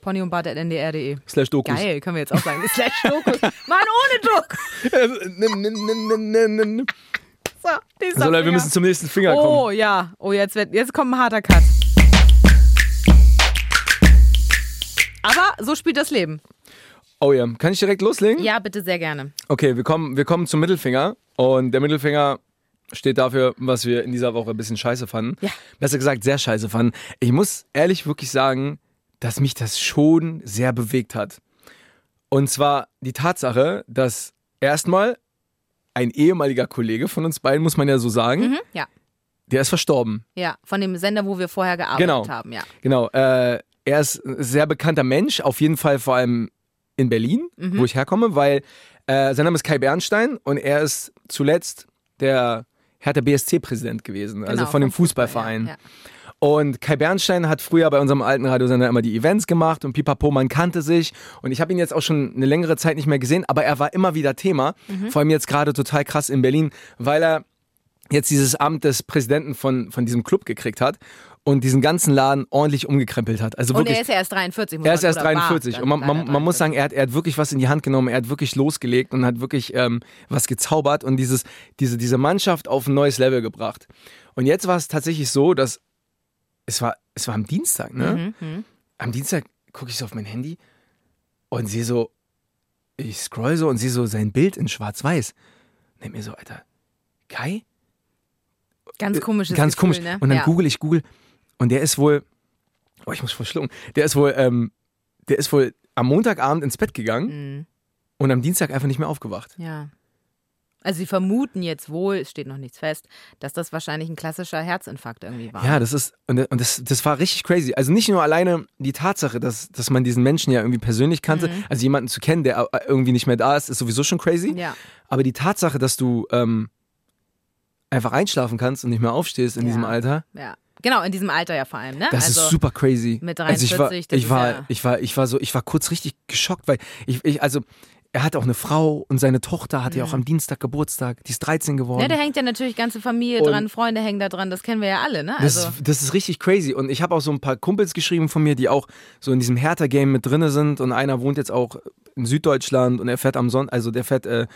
Pony und Bart at ndr.de. Slash Dokus. Geil, können wir jetzt auch sagen. Slash Dokus. Mann, ohne Druck. So, So, Leute, wir müssen zum nächsten Finger kommen. Oh ja, oh jetzt wird, jetzt kommt ein harter Cut. Aber so spielt das Leben. Oh ja, kann ich direkt loslegen? Ja, bitte sehr gerne. Okay, wir kommen, wir kommen zum Mittelfinger. Und der Mittelfinger steht dafür, was wir in dieser Woche ein bisschen scheiße fanden. Ja. Besser gesagt, sehr scheiße fanden. Ich muss ehrlich wirklich sagen, dass mich das schon sehr bewegt hat. Und zwar die Tatsache, dass erstmal ein ehemaliger Kollege von uns beiden, muss man ja so sagen, Mhm, ja. der ist verstorben. Ja, von dem Sender, wo wir vorher gearbeitet Genau. haben, ja. Genau. Äh, er ist ein sehr bekannter Mensch, auf jeden Fall vor allem in Berlin, Mhm. wo ich herkomme, weil äh, sein Name ist Kai Bernstein und er ist zuletzt der Hertha BSC-Präsident gewesen, also Genau, von dem vom Fußball, Fußballverein. Ja, ja. Und Kai Bernstein hat früher bei unserem alten Radiosender immer die Events gemacht und Pipapo, man kannte sich. Und ich habe ihn jetzt auch schon eine längere Zeit nicht mehr gesehen, aber er war immer wieder Thema. Mhm. Vor allem jetzt gerade total krass in Berlin, weil er jetzt dieses Amt des Präsidenten von, von diesem Club gekriegt hat und diesen ganzen Laden ordentlich umgekrempelt hat. Also Und wirklich. er ist ja erst 43. Muss Er ist man- erst oder war 43 dann und man, man, leider man muss 43. sagen, er hat, er hat wirklich was in die Hand genommen, er hat wirklich losgelegt und hat wirklich ähm, was gezaubert und dieses, diese, diese Mannschaft auf ein neues Level gebracht. Und jetzt war es tatsächlich so, dass es war, es war am Dienstag, ne? Mhm, mhm. Am Dienstag gucke ich so auf mein Handy und sehe so, ich scroll so und sehe so sein Bild in schwarz-weiß. Denk mir so, Alter, Kai? Ganz komisches Ganz Gefühl, komisch. Ne? Und dann ja. google ich google und der ist wohl, oh, ich muss verschlucken, der ist wohl, ähm, der ist wohl am Montagabend ins Bett gegangen Mhm. und am Dienstag einfach nicht mehr aufgewacht. Ja. Also sie vermuten jetzt wohl, es steht noch nichts fest, dass das wahrscheinlich ein klassischer Herzinfarkt irgendwie war. Ja, das ist, und, und das, das war richtig crazy. Also nicht nur alleine die Tatsache, dass, dass man diesen Menschen ja irgendwie persönlich kannte, also jemanden zu kennen, der äh, irgendwie nicht mehr da ist, ist sowieso schon crazy. Ja. Aber die Tatsache, dass du ähm, einfach einschlafen kannst und nicht mehr aufstehst in Ja. diesem Alter, ja. Genau, in diesem Alter ja vor allem, ne? das also, ist super crazy. mit also ich war, 43, das ich war, ja- ich war, ich war so, ich war kurz richtig geschockt, weil ich, ich also er hat auch eine Frau und seine Tochter hat ja auch am Dienstag Geburtstag, die ist 13 geworden. Mhm. Ja, da hängt ja natürlich ganze Familie Und- dran, Freunde hängen da dran, das kennen wir ja alle, ne? Das, Also, ist, das ist richtig crazy. Und ich habe auch so ein paar Kumpels geschrieben von mir, die auch so in diesem Hertha-Game mit drinne sind. Und einer wohnt jetzt auch in Süddeutschland und er fährt am Sonntag, also der fährt äh,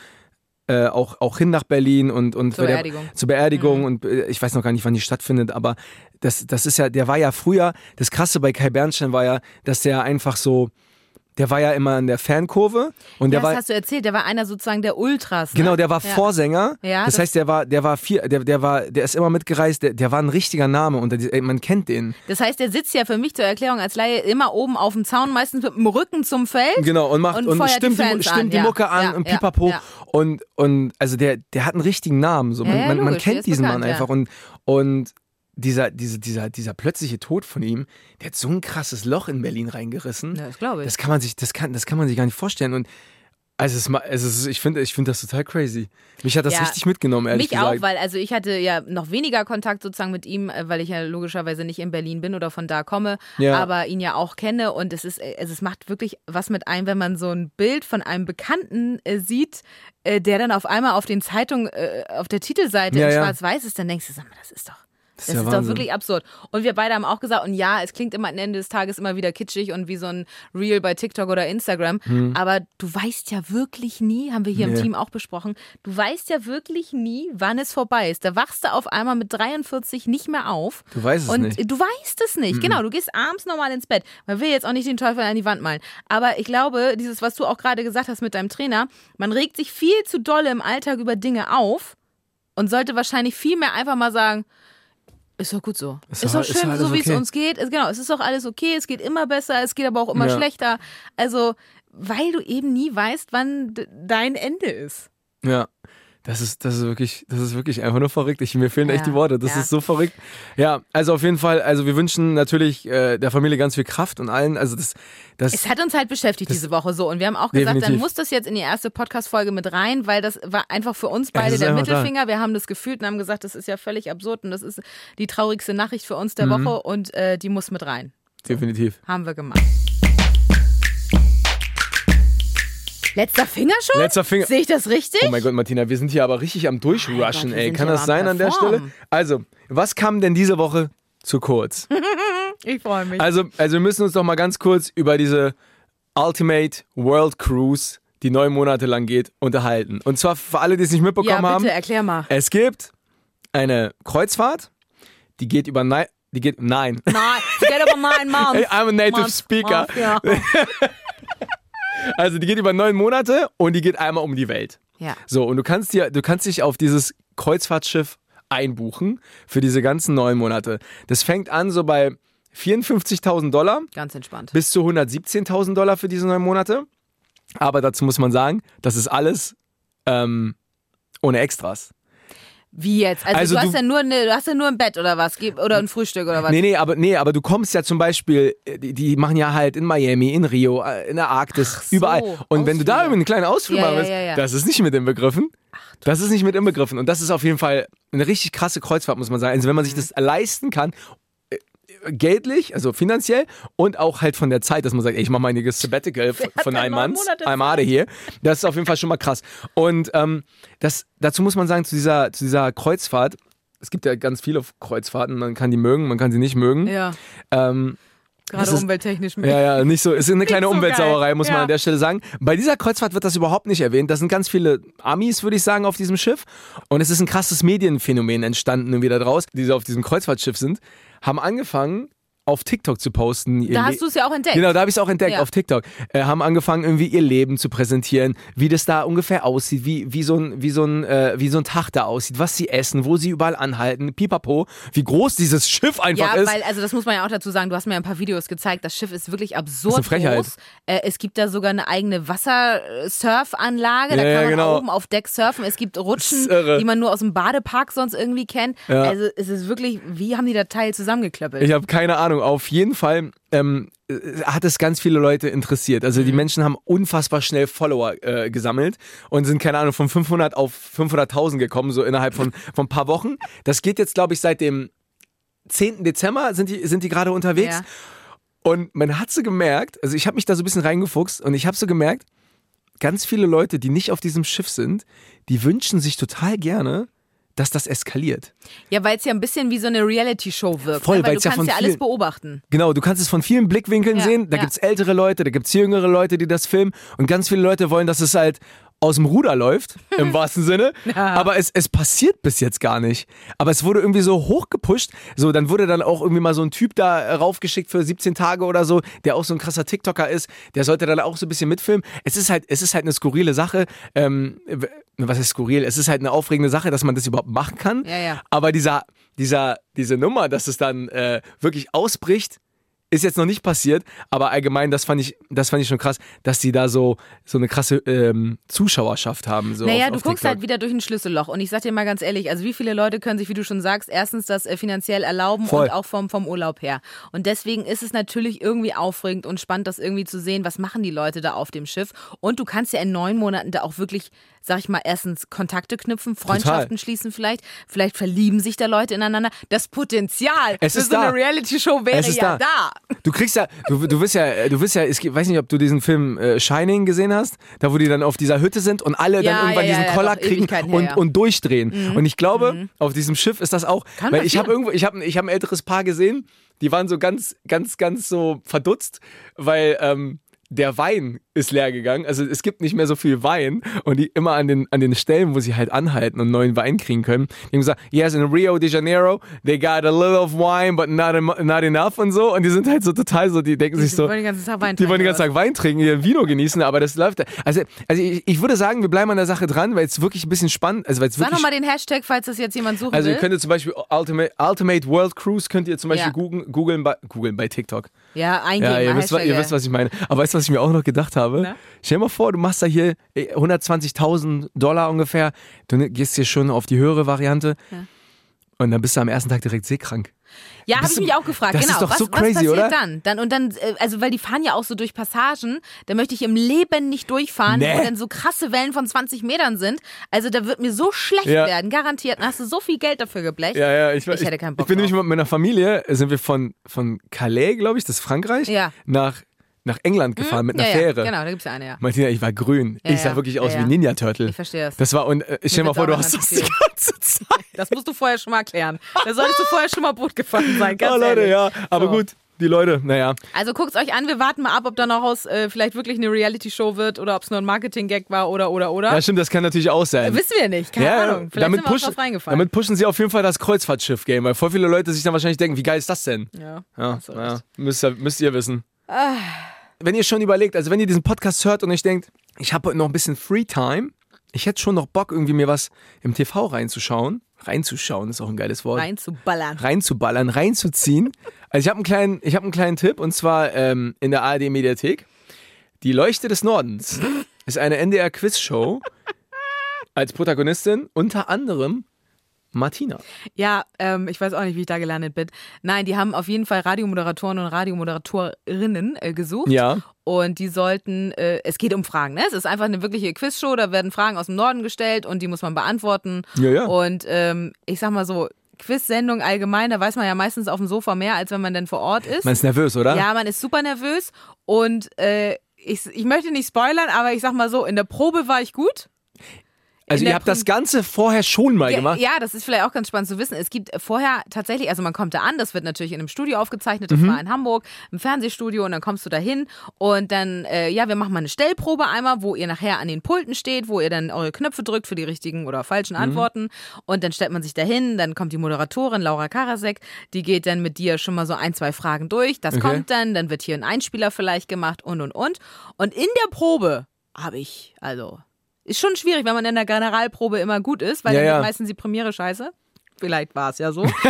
äh, auch, auch hin nach Berlin und, und Zur Beerdigung. Der, zur Beerdigung und äh, ich weiß noch gar nicht, wann die stattfindet, aber das, das ist ja, der war ja früher, das krasse bei Kai Bernstein war ja, dass der einfach so, der war ja immer in der Fankurve und ja, der das war. hast du erzählt, der war einer sozusagen der Ultras. Ne? Genau, der war ja. Vorsänger. Ja, das, das- heißt, der war, der war vier, der, der war, der ist immer mitgereist. Der, der war ein richtiger Name und der, man kennt den. Das heißt, der sitzt ja für mich zur Erklärung als Laie immer oben auf dem Zaun, meistens mit dem Rücken zum Feld. Genau, und macht Und und, die stimmt, die, Fans stimmt an, die. Mucke an und pipapo. Und, und also der, der hat einen richtigen Namen. So. Man, man, man kennt diesen bekannt, Mann einfach. Und, und dieser, diese, dieser, dieser plötzliche Tod von ihm, der hat so ein krasses Loch in Berlin reingerissen. Ja, das glaube ich. Das kann man sich, das kann, das kann man sich gar nicht vorstellen. Und also es, ist ma- es ist, ich finde, ich finde das total crazy. Mich hat das Ja, richtig mitgenommen, ehrlich Mich gesagt. auch, weil also ich hatte ja noch weniger Kontakt sozusagen mit ihm, äh, weil ich ja logischerweise nicht in Berlin bin oder von da komme, Ja. aber ihn ja auch kenne und es ist, äh, also es macht wirklich was mit einem, wenn man so ein Bild von einem Bekannten äh, sieht, äh, der dann auf einmal auf den Zeitungen, äh, auf der Titelseite Ja, in. Schwarz-Weiß ist, dann denkst du, sag mal, das ist doch. Das Das ist ist, ja doch Wahnsinn. wirklich absurd. Und wir beide haben auch gesagt, und ja, es klingt immer am Ende des Tages immer wieder kitschig und wie so ein Reel bei TikTok oder Instagram. Aber du weißt ja wirklich nie, haben wir hier Hm. Nee. im Team auch besprochen, du weißt ja wirklich nie, wann es vorbei ist. Da wachst du auf einmal mit 43 nicht mehr auf. Du weißt es und nicht. du weißt es nicht. Genau, du gehst abends normal ins Bett. Man will jetzt auch nicht den Teufel an die Wand malen. Aber ich glaube, dieses, was du auch gerade gesagt hast mit deinem Trainer, man regt sich viel zu dolle im Alltag über Dinge auf und sollte wahrscheinlich viel mehr einfach mal sagen, ist doch gut so. Ist Ist, doch- ist schön, alles so wie es okay. uns geht. Es, genau, es ist doch alles okay. Es geht immer besser, es geht aber auch immer Ja. schlechter. Also, weil du eben nie weißt, wann dein Ende ist. Ja. Das ist, das ist wirklich, das ist wirklich einfach nur verrückt. Ich, mir fehlen echt Ja, die Worte. Das ja. ist so verrückt. Ja, also auf jeden Fall, also wir wünschen natürlich äh, der Familie ganz viel Kraft und allen. Also das, das Es hat uns halt beschäftigt diese Woche so. Und wir haben auch gesagt, Definitiv. dann muss das jetzt in die erste Podcast-Folge mit rein, weil das war einfach für uns beide ist der einfach da. Mittelfinger. Wir haben das gefühlt und haben gesagt, das ist ja völlig absurd und das ist die traurigste Nachricht für uns der Mhm. Woche und äh, die muss mit rein. definitiv. Haben wir gemacht. Letzter Fingerschuss? Letzter Finger. Sehe ich das richtig? Oh mein Gott, Martina, wir sind hier aber richtig am Durchrushen, wir ey. Kann das sein an der. Stelle? Also, was kam denn diese Woche zu kurz? Ich freue mich. Also, also wir müssen uns doch mal ganz kurz über diese Ultimate World Cruise, die neun Monate lang geht, unterhalten. Und zwar für alle, die es nicht mitbekommen ja, bitte, haben. erklär mal. Es gibt eine Kreuzfahrt, die geht über nein, die geht nein. Nein, forget about nine months. Hey, I'm a native Months, speaker. months, ja. Also die geht über neun Monate und die geht einmal um die Welt. ja. So, und du kannst dir, du kannst dich auf dieses Kreuzfahrtschiff einbuchen für diese ganzen neun Monate. Das fängt an so bei 54.000 Dollar Ganz entspannt. bis zu 117.000 Dollar für diese neun Monate. Aber dazu muss man sagen, das ist alles ähm, ohne Extras. Wie jetzt? Also, Also du, du- hast ja nur eine, du hast ja nur ein Bett oder was? Oder ein Frühstück oder was? Nee, nee, aber nee, aber du kommst ja zum Beispiel, äh, die, die machen ja halt in Miami, in Rio, äh, in der Arktis, so, überall. Und wenn du da Ausflüge. irgendwie einen kleinen Ausflug Ja, machen ja, willst, ja, das ist nicht mit inbegriffen. Das ist nicht mit inbegriffen. Und das ist auf jeden Fall eine richtig krasse Kreuzfahrt, muss man sagen. Also wenn man sich Mhm. das leisten kann, geldlich, also finanziell und auch halt von der Zeit, dass man sagt, ey, ich mache mal einiges Sabbatical von, einem Mann, I'm out here. Das ist auf jeden Fall schon mal krass. Und ähm, das, dazu muss man sagen, zu dieser, zu dieser Kreuzfahrt, es gibt ja ganz viele Kreuzfahrten, man kann die mögen, man kann sie nicht mögen. Ja, Ähm, gerade ist- umwelttechnisch. ja, ja, nicht so. Es ist eine kleine so Umweltsauerei, muss man Ja. an der Stelle sagen. Bei dieser Kreuzfahrt wird das überhaupt nicht erwähnt. Da sind ganz viele Amis, würde ich sagen, auf diesem Schiff. Und es ist ein krasses Medienphänomen entstanden da draus, die so auf diesem Kreuzfahrtschiff sind, haben angefangen, auf TikTok zu posten. Da hast du es ja auch entdeckt. Genau, da habe ich es auch entdeckt Ja. auf TikTok. Äh, haben angefangen, irgendwie ihr Leben zu präsentieren, wie das da ungefähr aussieht, wie, wie, so ein, wie, so ein, äh, wie so ein Tag da aussieht, was sie essen, wo sie überall anhalten, pipapo, wie groß dieses Schiff einfach Ja, ist. weil, also das muss man ja auch dazu sagen, du hast mir ein paar Videos gezeigt, das Schiff ist wirklich absurd ist groß. Äh, es gibt da sogar eine eigene Wassersurfanlage, da Ja, kann man genau. oben auf Deck surfen. Es gibt Rutschen, die man nur aus dem Badepark sonst irgendwie kennt. Ja. Also es ist wirklich, wie haben die das Teil zusammengeklöppelt? Ich habe keine Ahnung. Auf jeden Fall ähm, äh, hat es ganz viele Leute interessiert. Also Mhm. die Menschen haben unfassbar schnell Follower äh, gesammelt und sind, keine Ahnung, von 500 auf 500.000 gekommen, so innerhalb von, von ein paar Wochen. Das geht jetzt, glaube ich, seit dem 10. Dezember sind die, sind die gerade unterwegs. Ja. Und man hat so gemerkt, also ich habe mich da so ein bisschen reingefuchst und ich habe so gemerkt, ganz viele Leute, die nicht auf diesem Schiff sind, die wünschen sich total gerne, dass das eskaliert. Ja, weil es ja ein bisschen wie so eine Reality-Show wirkt. Voll, ne? weil weil's du ja kannst ja alles beobachten. Genau, du kannst es von vielen Blickwinkeln Ja, sehen. Da ja. gibt's ältere Leute, da gibt's jüngere Leute, die das filmen. Und ganz viele Leute wollen, dass es halt aus dem Ruder läuft, im wahrsten Sinne. Aber es, es passiert bis jetzt gar nicht. Aber es wurde irgendwie so hochgepusht. So, dann wurde dann auch irgendwie mal so ein Typ da raufgeschickt für 17 Tage oder so, der auch so ein krasser TikToker ist. Der sollte dann auch so ein bisschen mitfilmen. Es ist halt, es ist halt eine skurrile Sache. Ähm, was ist skurril? Es ist halt eine aufregende Sache, dass man das überhaupt machen kann. Ja, ja. Aber dieser, dieser, diese Nummer, dass es dann äh, wirklich ausbricht, ist jetzt noch nicht passiert, aber allgemein, das fand ich, das fand ich schon krass, dass die da so, so eine krasse ähm, Zuschauerschaft haben. So Naja, auf, du auf guckst TikTok. halt wieder durch ein Schlüsselloch. Und ich sag dir mal ganz ehrlich, also wie viele Leute können sich, wie du schon sagst, erstens das äh, finanziell erlauben Voll. und auch vom, vom Urlaub her. Und deswegen ist es natürlich irgendwie aufregend und spannend, das irgendwie zu sehen, was machen die Leute da auf dem Schiff. Und du kannst ja in neun Monaten da auch wirklich, sag ich mal, erstens Kontakte knüpfen, Freundschaften schließen vielleicht. Vielleicht verlieben sich da Leute ineinander. Das Potenzial Es für ist so da. eine Reality-Show wäre ja da. da. Du kriegst ja, du, du wirst ja, du wirst ja, ich weiß nicht, ob du diesen Film äh, Shining gesehen hast, da wo die dann auf dieser Hütte sind und alle Ja, dann irgendwann ja, diesen ja, Koller kriegen her, und, und durchdrehen. Und ich glaube, auf diesem Schiff ist das auch, Kann weil ich habe irgendwo, ich habe ich hab ein älteres Paar gesehen, die waren so ganz, ganz, ganz so verdutzt, weil ähm, der Wein ist leer gegangen. Also es gibt nicht mehr so viel Wein und die immer an den, an den Stellen, wo sie halt anhalten und neuen Wein kriegen können, die haben gesagt, yes, in Rio de Janeiro, they got a little of wine, but not, em- not enough und so. Und die sind halt so total so, die denken sich Die so, wollen den ganzen Tag Wein die wollen den trinken, ganzen Tag Wein trinken, ihr Vino genießen, aber das läuft. Also, also ich, ich würde sagen, wir bleiben an der Sache dran, weil es wirklich ein bisschen spannend, also Sag nochmal den Hashtag, falls das jetzt jemand suchen also will. ihr könnt zum Beispiel Ultimate, Ultimate World Cruise könnt ihr zum Beispiel Ja. googeln, googeln, bei, googeln bei TikTok. Ja, eingeben. Ja, ihr wisst, ihr wisst, was ich meine. Aber weißt du, was ich mir auch noch gedacht habe? Na? Stell dir mal vor, du machst da hier eh, 120.000 Dollar ungefähr, du ne- gehst hier schon auf die höhere Variante Ja. und dann bist du am ersten Tag direkt seekrank. Ja, habe ich mich auch gefragt. das genau. ist doch was, so was crazy, passiert oder? dann? dann? Und dann, äh, also weil die fahren ja auch so durch Passagen, da möchte ich im Leben nicht durchfahren, Nee. wo dann so krasse Wellen von 20 Metern sind. Also da wird mir so schlecht Ja. werden, garantiert. Dann hast du so viel Geld dafür geblecht. Ja, ja, ich, Ich hätte keinen Bock Ich bin nämlich mit meiner Familie, sind wir von, von Calais, glaube ich, das ist Frankreich, Ja. nach, nach England gefahren mit einer ja, Fähre. Ja, genau, da gibt's ja eine, ja. Martina, ich war grün. Ja, ich sah ja. wirklich aus Ja, wie ja. Ninja Turtle. Ich verstehe das. Das war, und äh, stell dir mal vor, du hast das die ganze Zeit. Das musst du vorher schon mal klären. Da solltest du vorher schon mal Boot gefahren sein, ganz oh Leute, ehrlich. ja. Aber So. gut, die Leute, naja. Also guckt's euch an, wir warten mal ab, ob da noch aus äh, vielleicht wirklich eine Reality-Show wird oder ob es nur ein Marketing-Gag war oder oder oder. Ja, stimmt, das kann natürlich auch sein. Wissen wir nicht, keine ja, Ahnung. Vielleicht damit, sind wir pushen, reingefallen. damit pushen sie auf jeden Fall das Kreuzfahrtschiff-Game, weil voll viele Leute sich dann wahrscheinlich denken, wie geil ist das denn? ja. Ja, recht. müsst, ihr, müsst ihr wissen. Wenn ihr schon überlegt, also wenn ihr diesen Podcast hört und euch denkt, ich habe heute noch ein bisschen Free-Time, ich hätte schon noch Bock, irgendwie mir was im TV reinzuschauen. Reinzuschauen ist auch ein geiles Wort. Reinzuballern. reinzuballern, reinzuziehen. Also ich habe einen kleinen, ich habe einen kleinen Tipp und zwar ähm, in der ARD Mediathek. Die Leuchte des Nordens ist eine NDR Quizshow. als Protagonistin unter anderem Martina. Ja, ähm, ich weiß auch nicht, wie ich da gelandet bin. Nein, die haben auf jeden Fall Radiomoderatoren und Radiomoderatorinnen äh, gesucht. Ja. Und die sollten, äh, es geht um Fragen, ne? Es ist einfach eine wirkliche Quizshow, da werden Fragen aus dem Norden gestellt und die muss man beantworten. Ja, ja. Und ähm, ich sag mal so, Quiz-Sendung allgemein, da weiß man ja meistens auf dem Sofa mehr, als wenn man denn vor Ort ist. Man ist nervös, oder? Ja, man ist super nervös und äh, ich, ich möchte nicht spoilern, aber ich sag mal so, in der Probe war ich gut. Also ihr habt das Prim- Ganze vorher schon mal Ja, gemacht. ja, das ist vielleicht auch ganz spannend zu wissen. Es gibt vorher tatsächlich, also man kommt da an, das wird natürlich in einem Studio aufgezeichnet, Mhm. das war in Hamburg, im Fernsehstudio und dann kommst du da hin und dann, äh, ja, wir machen mal eine Stellprobe einmal, wo ihr nachher an den Pulten steht, wo ihr dann eure Knöpfe drückt für die richtigen oder falschen Mhm. Antworten und dann stellt man sich da hin, dann kommt die Moderatorin Laura Karasek, die geht dann mit dir schon mal so ein, zwei Fragen durch, das Okay. kommt dann, dann wird hier ein Einspieler vielleicht gemacht und und und und in der Probe habe ich, also ist schon schwierig, wenn man in der Generalprobe immer gut ist, weil Ja, dann ja. meistens die Premiere scheiße. Vielleicht war es ja so.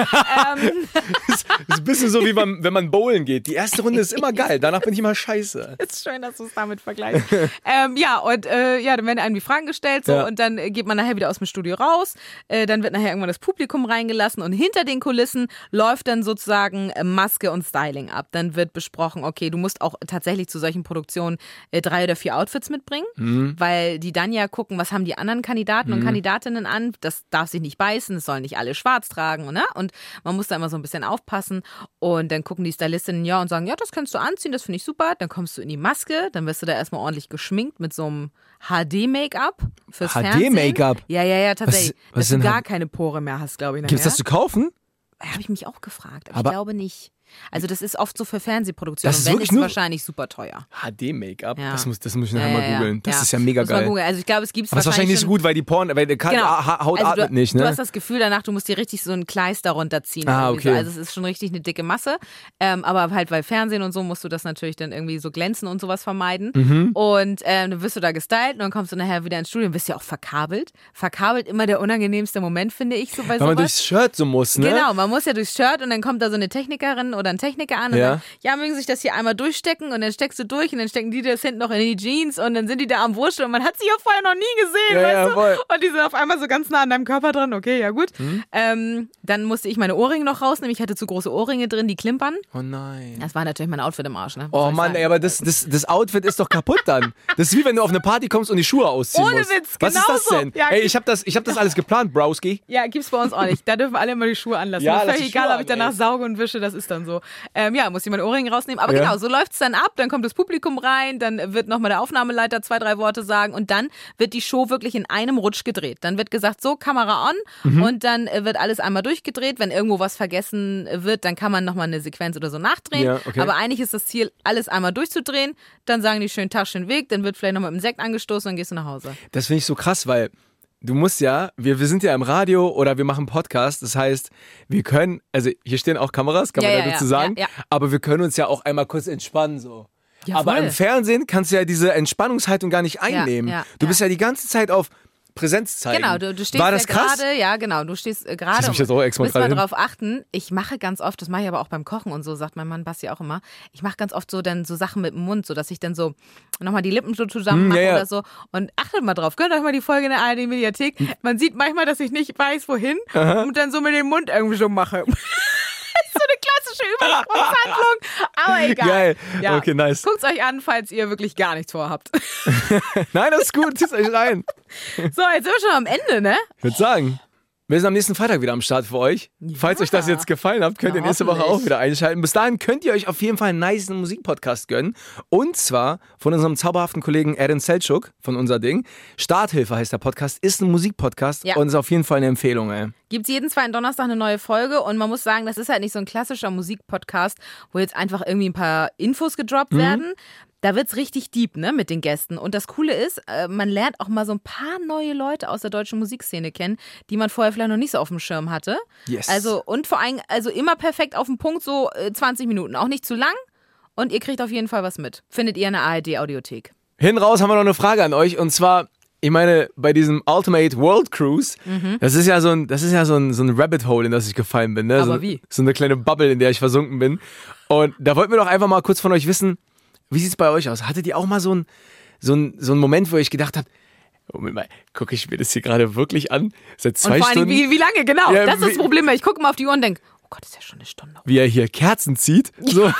ähm, ist ein bisschen so wie man, wenn man bowlen geht. Die erste Runde ist immer geil, danach bin ich immer scheiße. ist schön, dass du es damit vergleichst. ähm, ja, und äh, ja, dann werden einem die Fragen gestellt so Ja. und dann äh, geht man nachher wieder aus dem Studio raus. Äh, dann wird nachher irgendwann das Publikum reingelassen und hinter den Kulissen läuft dann sozusagen äh, Maske und Styling ab. Dann wird besprochen, okay, du musst auch tatsächlich zu solchen Produktionen äh, drei oder vier Outfits mitbringen, Mhm. weil die dann ja gucken, was haben die anderen Kandidaten und Kandidatinnen an. Das darf sich nicht beißen, es sollen nicht alle schwarz tragen, ne? Und man muss da immer so ein bisschen aufpassen. Und dann gucken die Stylistinnen ja und sagen, ja, das kannst du anziehen, das finde ich super. Dann kommst du in die Maske, dann wirst du da erstmal ordentlich geschminkt mit so einem HD-Make-up fürs Fernsehen. HD-Make-up? Ja, ja, ja, tatsächlich. Was- was dass du gar keine Pore mehr hast, glaube ich. Gibt es das zu kaufen? Habe ich mich auch gefragt, aber, Aber- ich glaube nicht. Also das ist oft so für Fernsehproduktionen. Das ist wenn, wirklich ist wahrscheinlich super teuer. HD-Make-up? Ja. Das, muss, das muss ich nachher Ja, mal googeln. Das Ja. ist ja mega Muss man geil. Also ich glaube, es gibt das ist wahrscheinlich nicht so gut, weil die Porn, weil die Genau. Ha Haut also atmet du, nicht, Du ne? hast das Gefühl danach, du musst dir richtig so ein Kleister runterziehen. Ah, okay. So. Also es ist schon richtig eine dicke Masse. Ähm, aber halt bei Fernsehen und so musst du das natürlich dann irgendwie so glänzen und sowas vermeiden. Mhm. Und ähm, dann wirst du da gestylt und dann kommst du nachher wieder ins Studio und bist ja auch verkabelt. Verkabelt immer der unangenehmste Moment, finde ich, so bei weil man sowas. durchs Shirt so muss, ne? Genau, man muss ja durchs Shirt und dann kommt da so eine Technikerin oder ein Techniker an und Ja. sagt, ja, mögen sich das hier einmal durchstecken und dann steckst du durch und dann stecken die das hinten noch in die Jeans und dann sind die da am Wursteln und man hat sie ja vorher noch nie gesehen, Ja, weißt ja, du? Und die sind auf einmal so ganz nah an deinem Körper dran, okay, ja gut. Hm? Ähm, dann musste ich meine Ohrringe noch rausnehmen, ich hatte zu große Ohrringe drin, die klimpern. Oh nein. Das war natürlich mein Outfit im Arsch, ne? Was Oh soll ich Mann, sagen? ey, aber das, das, das Outfit ist doch kaputt dann. Das ist wie wenn du auf eine Party kommst und die Schuhe ausziehen Ohne musst. Witz, Was ist das denn? Ja, ey, ich habe das, ich hab das alles geplant, Browski. Ja, gibt's bei uns auch nicht. Da dürfen alle immer die Schuhe anlassen. Ja, Ja, lass völlig egal, Schuhe ob ich an, danach ey. sauge und wische, das ist dann so. Ähm, ja, muss ich meine Ohrringe rausnehmen. Aber Ja. genau, so läuft's dann ab. Dann kommt das Publikum rein, dann wird nochmal der Aufnahmeleiter zwei, drei Worte sagen und dann wird die Show wirklich in einem Rutsch gedreht. Dann wird gesagt, so, Kamera on Mhm. und dann äh, wird alles einmal durchgedreht. Wenn irgendwo was vergessen wird, dann kann man nochmal eine Sequenz oder so nachdrehen. Ja, okay. Aber eigentlich ist das Ziel, alles einmal durchzudrehen. Dann sagen die schön Tag, schön Weg. Dann wird vielleicht nochmal mit dem Sekt angestoßen und dann gehst du nach Hause. Das finde ich so krass, weil du musst ja, wir, wir sind ja im Radio oder wir machen Podcast, das heißt, wir können, also hier stehen auch Kameras, kann Ja, man ja, dazu ja, sagen, aber wir können uns ja auch einmal kurz entspannen so. Aber voll. im Fernsehen kannst du ja diese Entspannungshaltung gar nicht einnehmen. du bist ja die ganze Zeit auf Präsenz zeigen. Genau, du, du stehst War das ja krass? gerade, ja genau, du stehst äh, Ich gerade. mich jetzt auch extra Müssen wir darauf achten. Ich mache ganz oft, das mache ich aber auch beim Kochen und so, sagt mein Mann Basti auch immer. Ich mache ganz oft so dann so Sachen mit dem Mund, so dass ich dann so nochmal die Lippen so zusammen Hm, mache ja, ja. oder so. Und achtet mal drauf, gönnt euch mal die Folge in der ARD Mediathik. Man sieht manchmal, dass ich nicht weiß, wohin und dann so mit dem Mund irgendwie so mache. ist so eine klassische Übersprungshandlung, aber egal. Geil. Ja. Okay, nice. Guckt euch an, falls ihr wirklich gar nichts vorhabt. Nein, das ist gut, zieht euch rein. So, jetzt sind wir schon am Ende, ne? Ich würde sagen, wir sind am nächsten Freitag wieder am Start für euch. Falls euch das jetzt gefallen hat, könnt ihr nächste Woche auch wieder einschalten. Bis dahin könnt ihr euch auf jeden Fall einen nice Musikpodcast gönnen. Und zwar von unserem zauberhaften Kollegen Aaron Selchuk von unser Ding. Starthilfe heißt der Podcast, ist ein Musikpodcast Ja. und ist auf jeden Fall eine Empfehlung, ey. Gibt es jeden zweiten Donnerstag eine neue Folge und man muss sagen, das ist halt nicht so ein klassischer Musikpodcast, wo jetzt einfach irgendwie ein paar Infos gedroppt Mhm. werden. Da wird's richtig deep, ne, mit den Gästen. Und das Coole ist, äh, man lernt auch mal so ein paar neue Leute aus der deutschen Musikszene kennen, die man vorher vielleicht noch nicht so auf dem Schirm hatte. Yes. Also, und vor allem, also immer perfekt auf den Punkt, so äh, 20 Minuten. Auch nicht zu lang. Und ihr kriegt auf jeden Fall was mit. Findet ihr in der ARD-Audiothek. Hinten raus haben wir noch eine Frage an euch und zwar, ich meine, bei diesem Ultimate World Cruise, Mhm. das ist ja so ein, das ist ja so ein, so ein Rabbit Hole, in das ich gefallen bin. Ne? so, Aber wie? So eine kleine Bubble, in der ich versunken bin. Und da wollten wir doch einfach mal kurz von euch wissen, wie sieht's bei euch aus? Hattet ihr auch mal so ein, so ein, so ein Moment, wo ich gedacht habt, Moment mal, gucke ich mir das hier gerade wirklich an? Seit Und zwei vor allem, Stunden, wie, wie lange, genau. Ja, das ist das Problem, weil ich gucke mal auf die Uhr und denke, oh Gott, ist ja schon eine Stunde. wie er hier Kerzen zieht. So.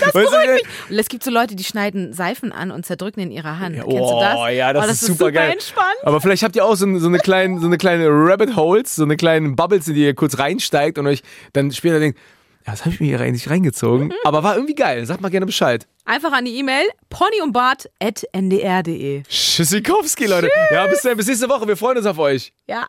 das weißt du, Und es gibt so Leute, die schneiden Seifen an und zerdrücken in ihrer Hand. Ja, Kennst oh, du das? ja, das, oh, ist super geil. entspannt. Aber vielleicht habt ihr auch so, so eine kleine, so eine kleine Rabbit Holes, so eine kleine Bubbles, in die ihr kurz reinsteigt und euch dann später denkt, ja, was habe ich mir hier eigentlich reingezogen? Aber war irgendwie geil. Sagt mal gerne Bescheid. Einfach an die E-Mail ponyundbart.ndr.de. Tschüssikowski, Leute. Ja, bis, dann, bis nächste Woche. Wir freuen uns auf euch. Ja.